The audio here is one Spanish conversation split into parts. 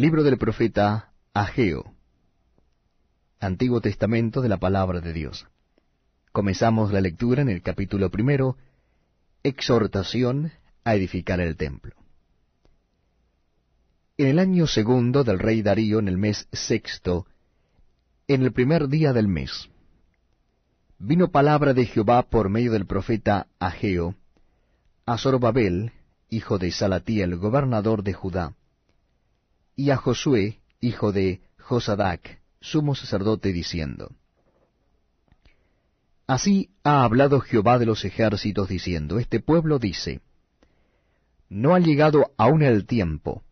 Libro del profeta Ageo. Antiguo Testamento de la Palabra de Dios. Comenzamos la lectura en el capítulo primero, Exhortación a edificar el templo. En el año segundo del rey Darío, en el mes sexto, en el primer día del mes, vino palabra de Jehová por medio del profeta Ageo, a Zorobabel, hijo de Salatiel, gobernador de Judá, y a Josué, hijo de Josadac, sumo sacerdote, diciendo, Así ha hablado Jehová de los ejércitos, diciendo, Este pueblo dice, No ha llegado aún el tiempo,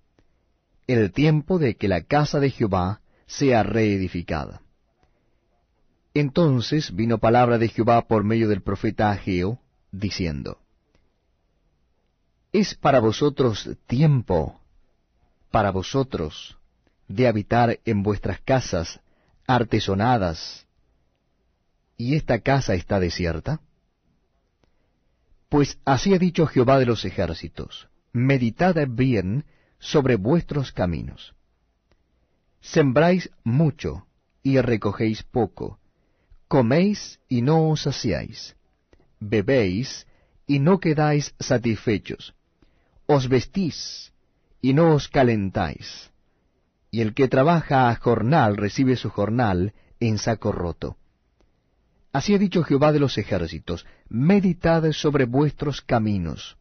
el tiempo de que la casa de Jehová sea reedificada. Entonces vino palabra de Jehová por medio del profeta Ageo, diciendo, ¿Es para vosotros tiempo para vosotros de habitar en vuestras casas artesonadas, y esta casa está desierta? Pues así ha dicho Jehová de los ejércitos, meditad bien sobre vuestros caminos. Sembráis mucho y recogéis poco, coméis y no os saciáis, bebéis y no quedáis satisfechos, os vestís y no os calentáis. Y el que trabaja a jornal recibe su jornal en saco roto. Así ha dicho Jehová de los ejércitos, meditad sobre vuestros caminos.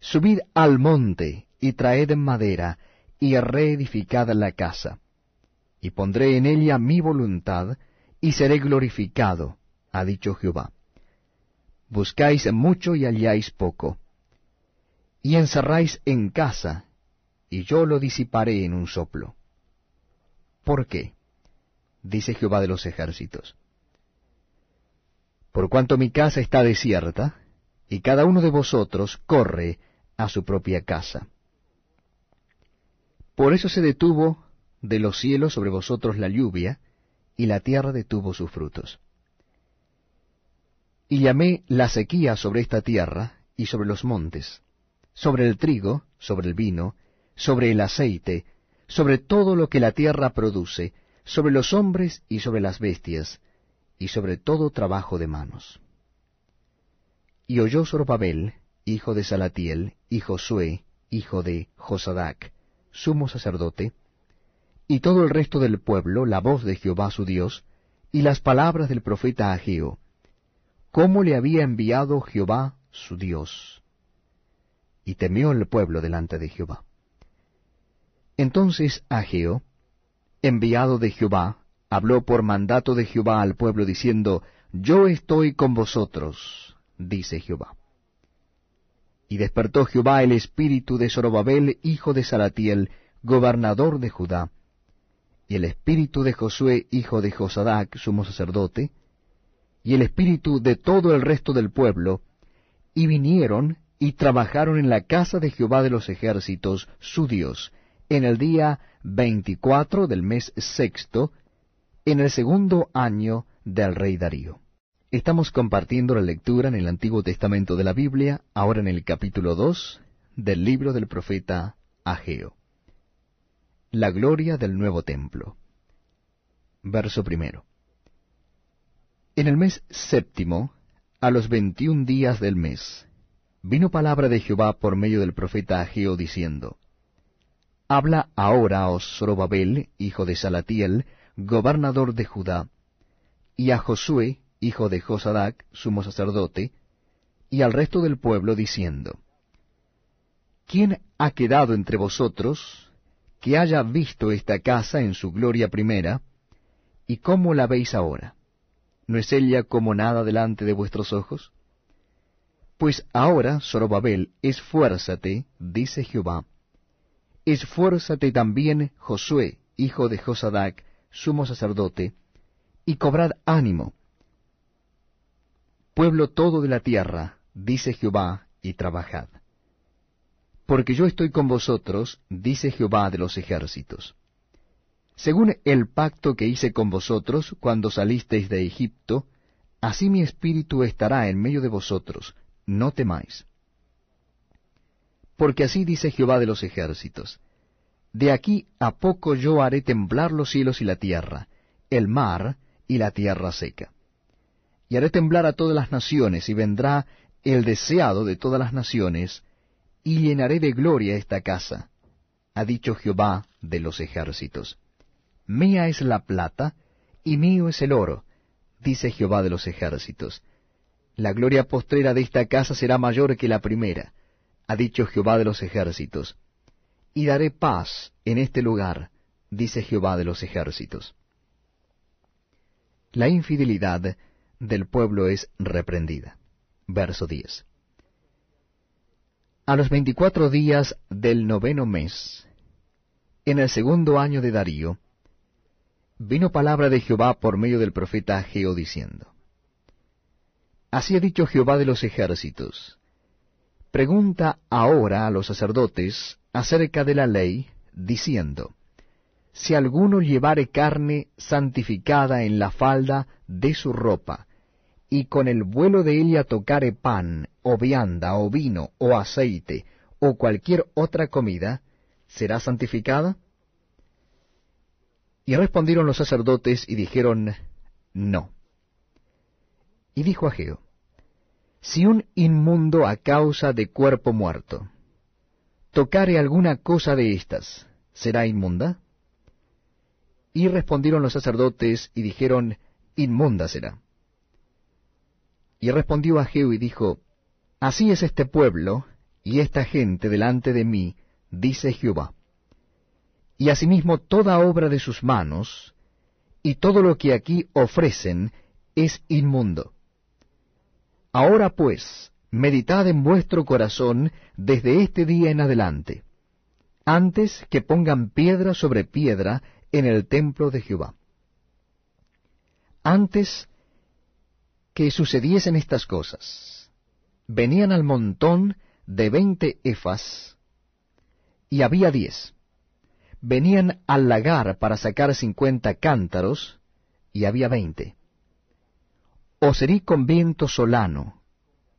Subid al monte y traed madera y reedificad la casa. Y pondré en ella mi voluntad y seré glorificado, ha dicho Jehová. Buscáis mucho y halláis poco y encerráis en casa, y yo lo disiparé en un soplo. ¿Por qué? dice Jehová de los ejércitos. Por cuanto mi casa está desierta, y cada uno de vosotros corre a su propia casa. Por eso se detuvo de los cielos sobre vosotros la lluvia, y la tierra detuvo sus frutos. Y llamé la sequía sobre esta tierra y sobre los montes, sobre el trigo, sobre el vino, sobre el aceite, sobre todo lo que la tierra produce, sobre los hombres y sobre las bestias, y sobre todo trabajo de manos. Y oyó Zorobabel, hijo de Salatiel, y Josué, hijo de Josadac, sumo sacerdote, y todo el resto del pueblo la voz de Jehová su Dios, y las palabras del profeta Ageo, cómo le había enviado Jehová su Dios y temió el pueblo delante de Jehová. Entonces Ageo, enviado de Jehová, habló por mandato de Jehová al pueblo diciendo, Yo estoy con vosotros, dice Jehová. Y despertó Jehová el espíritu de Zorobabel, hijo de Salatiel, gobernador de Judá, y el espíritu de Josué, hijo de Josadac, sumo sacerdote, y el espíritu de todo el resto del pueblo, y vinieron y trabajaron en la casa de Jehová de los ejércitos, su Dios, en el día veinticuatro del mes sexto, en el segundo año del rey Darío. Estamos compartiendo la lectura en el Antiguo Testamento de la Biblia, ahora en el capítulo dos del libro del profeta Ageo. La gloria del nuevo templo. Verso primero. En el mes séptimo, a los veintiún días del mes, vino palabra de Jehová por medio del profeta Ageo diciendo, Habla ahora a Zorobabel, hijo de Salatiel, gobernador de Judá, y a Josué, hijo de Josadac, sumo sacerdote, y al resto del pueblo, diciendo, ¿Quién ha quedado entre vosotros que haya visto esta casa en su gloria primera, y cómo la veis ahora? ¿No es ella como nada delante de vuestros ojos? Pues ahora, Zorobabel, esfuérzate, dice Jehová, esfuérzate también Josué, hijo de Josadac, sumo sacerdote, y cobrad ánimo. Pueblo todo de la tierra, dice Jehová, y trabajad. Porque yo estoy con vosotros, dice Jehová de los ejércitos. Según el pacto que hice con vosotros cuando salisteis de Egipto, así mi espíritu estará en medio de vosotros, no temáis. Porque así dice Jehová de los ejércitos, De aquí a poco yo haré temblar los cielos y la tierra, el mar y la tierra seca. Y haré temblar a todas las naciones, y vendrá el deseado de todas las naciones, y llenaré de gloria esta casa, ha dicho Jehová de los ejércitos. Mía es la plata, y mío es el oro, dice Jehová de los ejércitos. La gloria postrera de esta casa será mayor que la primera, ha dicho Jehová de los ejércitos. Y daré paz en este lugar, dice Jehová de los ejércitos. La infidelidad del pueblo es reprendida. Verso 10. A los veinticuatro días del noveno mes, en el segundo año de Darío, vino palabra de Jehová por medio del profeta Ageo diciendo, Así ha dicho Jehová de los ejércitos, pregunta ahora a los sacerdotes acerca de la ley, diciendo, Si alguno llevare carne santificada en la falda de su ropa, y con el vuelo de ella tocare pan, o vianda, o vino, o aceite, o cualquier otra comida, ¿será santificada? Y respondieron los sacerdotes y dijeron, No. Y dijo Ageo, Si un inmundo a causa de cuerpo muerto tocare alguna cosa de estas, ¿será inmunda? Y respondieron los sacerdotes y dijeron, Inmunda será. Y respondió Ageo y dijo, Así es este pueblo y esta gente delante de mí, dice Jehová y asimismo toda obra de sus manos, y todo lo que aquí ofrecen es inmundo. Ahora pues, meditad en vuestro corazón desde este día en adelante, antes que pongan piedra sobre piedra en el templo de Jehová. Antes que sucediesen estas cosas, venían al montón de veinte efas, y había diez venían al lagar para sacar cincuenta cántaros, y había veinte. Os herí con viento solano,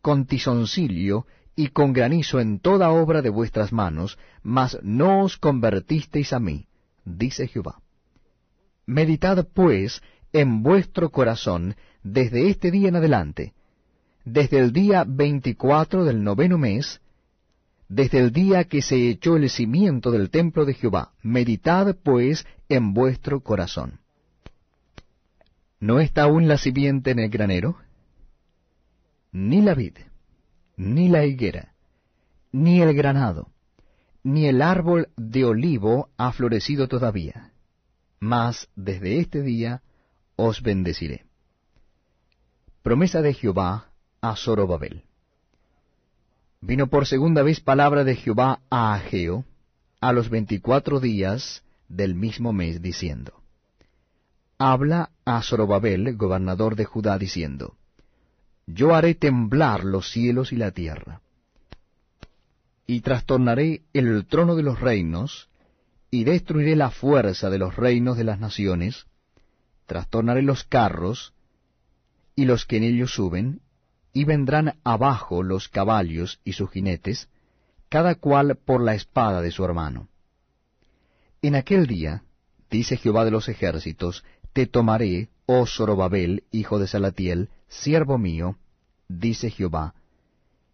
con tizoncillo y con granizo en toda obra de vuestras manos, mas no os convertisteis a mí, dice Jehová. Meditad pues en vuestro corazón desde este día en adelante, desde el día veinticuatro del noveno mes, desde el día que se echó el cimiento del templo de Jehová. Meditad, pues, en vuestro corazón. ¿No está aún la simiente en el granero? Ni la vid, ni la higuera, ni el granado, ni el árbol de olivo ha florecido todavía. Mas desde este día os bendeciré. Promesa de Jehová a Zorobabel vino por segunda vez palabra de Jehová a Ageo a los veinticuatro días del mismo mes, diciendo, Habla a Zorobabel, gobernador de Judá, diciendo, Yo haré temblar los cielos y la tierra, y trastornaré el trono de los reinos, y destruiré la fuerza de los reinos de las naciones, trastornaré los carros, y los que en ellos suben, y vendrán abajo los caballos y sus jinetes, cada cual por la espada de su hermano. En aquel día, dice Jehová de los ejércitos, te tomaré, oh Zorobabel, hijo de Salatiel, siervo mío, dice Jehová,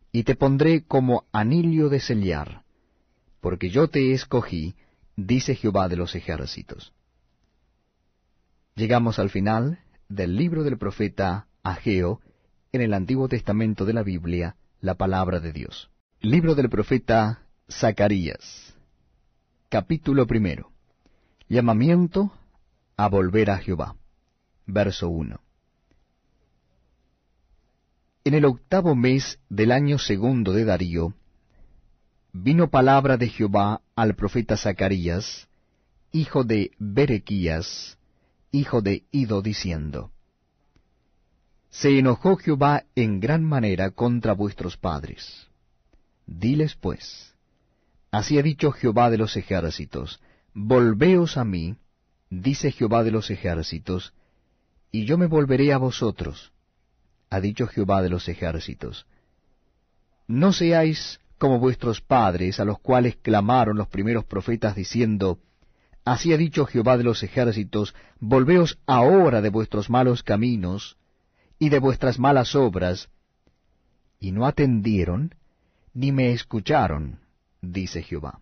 y te pondré como anillo de sellar, porque yo te escogí, dice Jehová de los ejércitos. Llegamos al final del libro del profeta Ageo, en el Antiguo Testamento de la Biblia la palabra de Dios. Libro del profeta Zacarías. Capítulo primero. Llamamiento a volver a Jehová. Verso 1. En el octavo mes del año segundo de Darío, vino palabra de Jehová al profeta Zacarías, hijo de Berequías, hijo de Ido, diciendo, se enojó Jehová en gran manera contra vuestros padres. Diles pues, así ha dicho Jehová de los ejércitos, volveos a mí, dice Jehová de los ejércitos, y yo me volveré a vosotros, ha dicho Jehová de los ejércitos. No seáis como vuestros padres, a los cuales clamaron los primeros profetas diciendo, Así ha dicho Jehová de los ejércitos, volveos ahora de vuestros malos caminos y de vuestras malas obras. Y no atendieron, ni me escucharon, dice Jehová.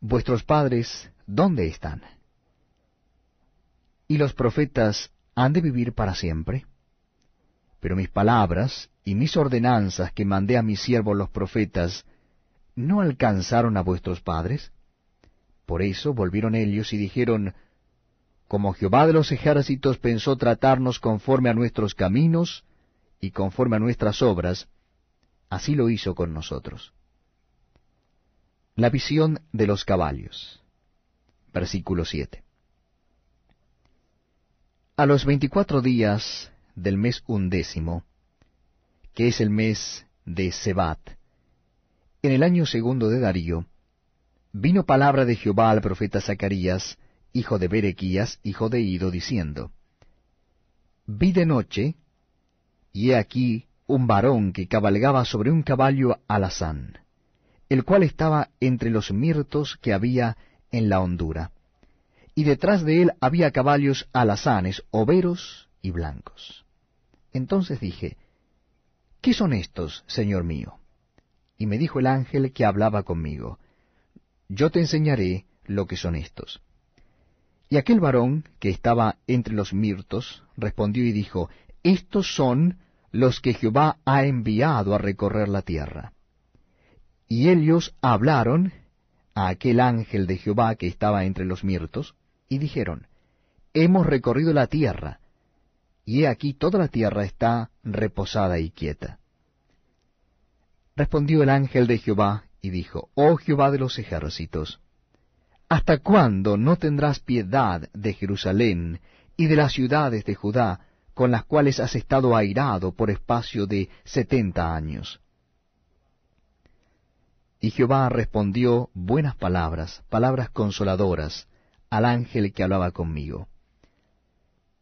Vuestros padres, ¿dónde están? ¿Y los profetas han de vivir para siempre? Pero mis palabras y mis ordenanzas que mandé a mis siervos los profetas, ¿no alcanzaron a vuestros padres? Por eso volvieron ellos y dijeron, Como Jehová de los ejércitos pensó tratarnos conforme a nuestros caminos y conforme a nuestras obras, así lo hizo con nosotros. La visión de los caballos. Versículo 7. A los veinticuatro días del mes undécimo, que es el mes de Sebat, en el año segundo de Darío, vino palabra de Jehová al profeta Zacarías, hijo de Berequías, hijo de Ido, diciendo, Vi de noche, y he aquí un varón que cabalgaba sobre un caballo alazán, el cual estaba entre los mirtos que había en la hondura, y detrás de él había caballos alazanes, overos y blancos. Entonces dije, ¿Qué son estos, Señor mío? Y me dijo el ángel que hablaba conmigo, yo te enseñaré lo que son estos. Y aquel varón que estaba entre los mirtos respondió y dijo, Estos son los que Jehová ha enviado a recorrer la tierra. Y ellos hablaron a aquel ángel de Jehová que estaba entre los mirtos, y dijeron, Hemos recorrido la tierra, y he aquí toda la tierra está reposada y quieta. Respondió el ángel de Jehová y dijo, Oh Jehová de los ejércitos, ¿hasta cuándo no tendrás piedad de Jerusalén y de las ciudades de Judá, con las cuales has estado airado por espacio de setenta años? Y Jehová respondió buenas palabras, palabras consoladoras, al ángel que hablaba conmigo.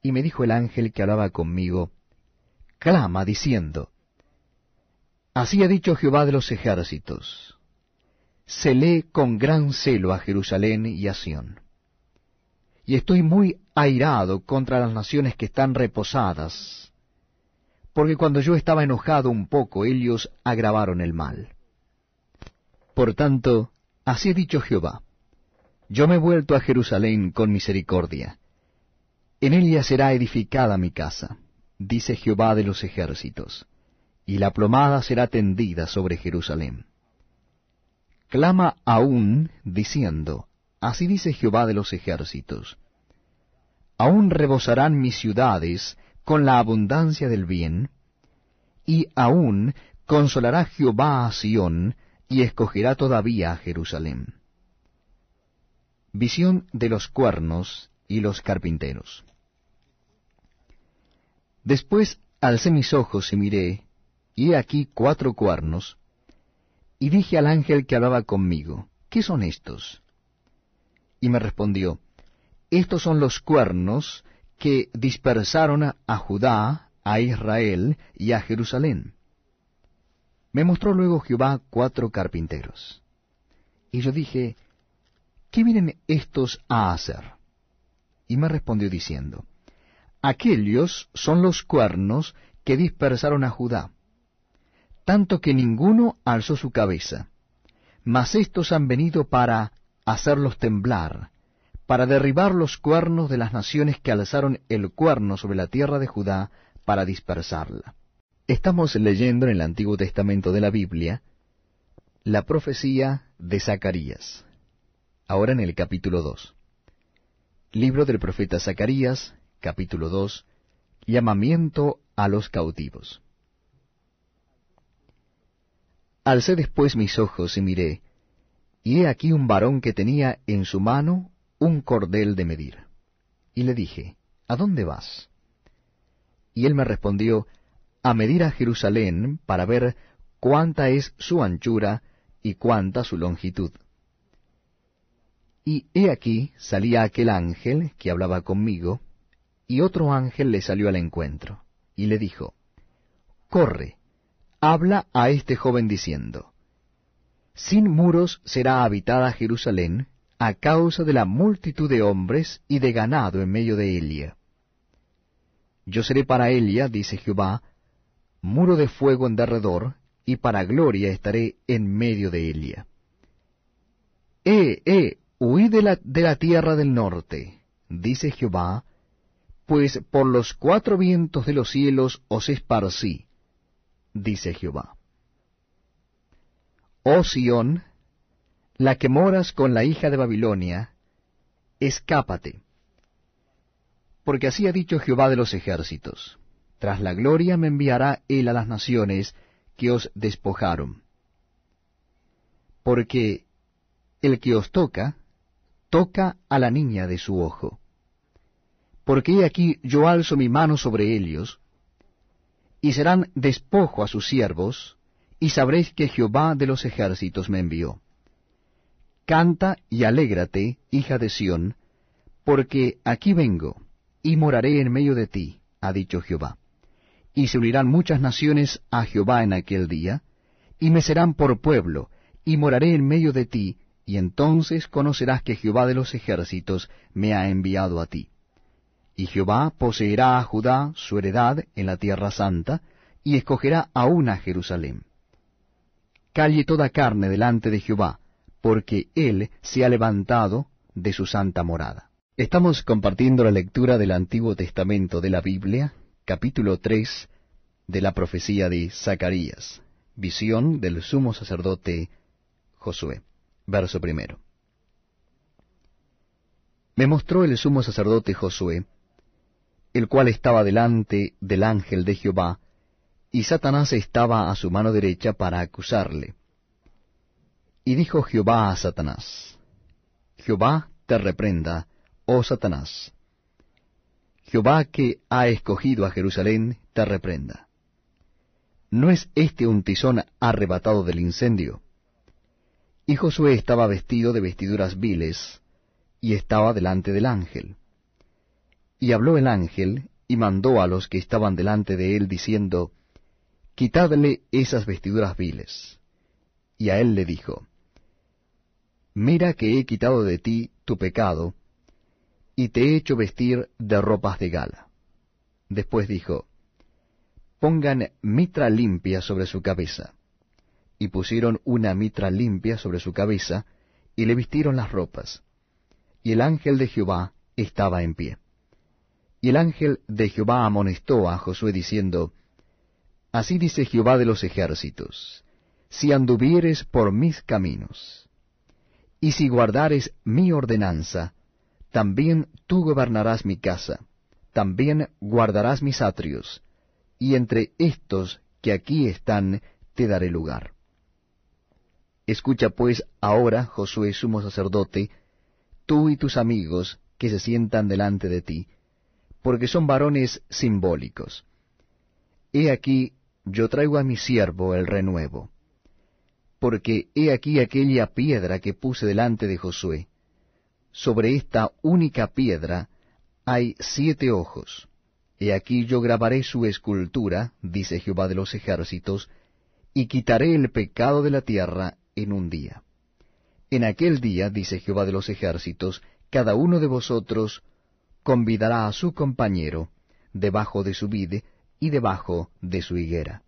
Y me dijo el ángel que hablaba conmigo, Clama diciendo, Así ha dicho Jehová de los ejércitos, lee con gran celo a Jerusalén y a Sión. Y estoy muy airado contra las naciones que están reposadas, porque cuando yo estaba enojado un poco, ellos agravaron el mal. Por tanto, así ha dicho Jehová, yo me he vuelto a Jerusalén con misericordia. En ella será edificada mi casa, dice Jehová de los ejércitos, y la plomada será tendida sobre Jerusalén clama aún diciendo, Así dice Jehová de los ejércitos, Aún rebosarán mis ciudades con la abundancia del bien, y aún consolará Jehová a Sión, y escogerá todavía a Jerusalén. Visión de los cuernos y los carpinteros. Después alcé mis ojos y miré, y he aquí cuatro cuernos, y dije al ángel que hablaba conmigo, ¿qué son estos? Y me respondió, estos son los cuernos que dispersaron a Judá, a Israel y a Jerusalén. Me mostró luego Jehová cuatro carpinteros. Y yo dije, ¿qué vienen estos a hacer? Y me respondió diciendo, Aquellos son los cuernos que dispersaron a Judá tanto que ninguno alzó su cabeza. Mas éstos han venido para hacerlos temblar, para derribar los cuernos de las naciones que alzaron el cuerno sobre la tierra de Judá, para dispersarla. Estamos leyendo en el Antiguo Testamento de la Biblia la profecía de Zacarías, ahora en el capítulo 2. Libro del profeta Zacarías, capítulo 2, llamamiento a los cautivos. Alcé después mis ojos y miré, y he aquí un varón que tenía en su mano un cordel de medir. Y le dije, ¿A dónde vas? Y él me respondió, A medir a Jerusalén para ver cuánta es su anchura y cuánta su longitud. Y he aquí salía aquel ángel que hablaba conmigo, y otro ángel le salió al encuentro, y le dijo, Corre, habla a este joven diciendo, Sin muros será habitada Jerusalén, a causa de la multitud de hombres y de ganado en medio de ella. Yo seré para ella, dice Jehová, muro de fuego en derredor, y para gloria estaré en medio de ella. Eh, eh, huid de la, de la tierra del norte, dice Jehová, pues por los cuatro vientos de los cielos os esparcí, dice Jehová. Oh Sión, la que moras con la hija de Babilonia, escápate. Porque así ha dicho Jehová de los ejércitos, tras la gloria me enviará él a las naciones que os despojaron. Porque el que os toca, toca a la niña de su ojo. Porque he aquí yo alzo mi mano sobre ellos, y serán despojo a sus siervos, y sabréis que Jehová de los ejércitos me envió. Canta y alégrate, hija de Sión, porque aquí vengo, y moraré en medio de ti, ha dicho Jehová. Y se unirán muchas naciones a Jehová en aquel día, y me serán por pueblo, y moraré en medio de ti, y entonces conocerás que Jehová de los ejércitos me ha enviado a ti. Y Jehová poseerá a Judá su heredad en la tierra santa, y escogerá aún a Jerusalén. Calle toda carne delante de Jehová, porque Él se ha levantado de su santa morada. Estamos compartiendo la lectura del Antiguo Testamento de la Biblia, capítulo 3 de la profecía de Zacarías, visión del sumo sacerdote Josué. Verso primero. Me mostró el sumo sacerdote Josué, el cual estaba delante del ángel de Jehová, y Satanás estaba a su mano derecha para acusarle. Y dijo Jehová a Satanás, Jehová te reprenda, oh Satanás. Jehová que ha escogido a Jerusalén te reprenda. ¿No es este un tizón arrebatado del incendio? Y Josué estaba vestido de vestiduras viles, y estaba delante del ángel. Y habló el ángel, y mandó a los que estaban delante de él, diciendo, Quitadle esas vestiduras viles. Y a él le dijo, Mira que he quitado de ti tu pecado, y te he hecho vestir de ropas de gala. Después dijo, Pongan mitra limpia sobre su cabeza y pusieron una mitra limpia sobre su cabeza, y le vistieron las ropas. Y el ángel de Jehová estaba en pie. Y el ángel de Jehová amonestó a Josué diciendo, Así dice Jehová de los ejércitos, si anduvieres por mis caminos, y si guardares mi ordenanza, también tú gobernarás mi casa, también guardarás mis atrios, y entre estos que aquí están te daré lugar. Escucha pues ahora, Josué sumo sacerdote, tú y tus amigos que se sientan delante de ti, porque son varones simbólicos. He aquí, yo traigo a mi siervo el renuevo. Porque he aquí aquella piedra que puse delante de Josué. Sobre esta única piedra hay siete ojos. He aquí yo grabaré su escultura, dice Jehová de los ejércitos, y quitaré el pecado de la tierra en un día. En aquel día, dice Jehová de los ejércitos, cada uno de vosotros convidará a su compañero debajo de su vide y debajo de su higuera.